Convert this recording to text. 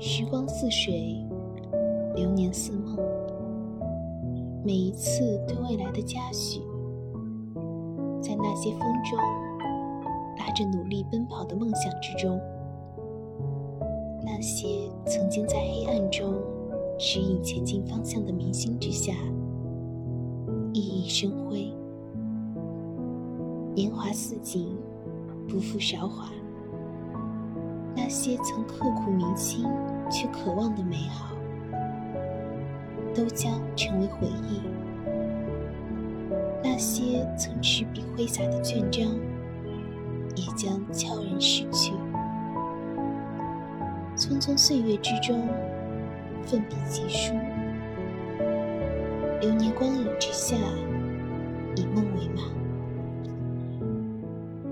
时光似水，流年似梦。每一次对未来的嘉许，在那些风中拉着努力奔跑的梦想之中，那些曾经在黑暗中指引前进方向的明星之下，熠熠生辉。年华似锦，不负韶华。那些曾刻骨铭心却渴望的美好，都将成为回忆；那些曾执笔挥洒的卷章，也将悄然逝去。匆匆岁月之中，奋笔疾书，流年光影之下，以梦为马。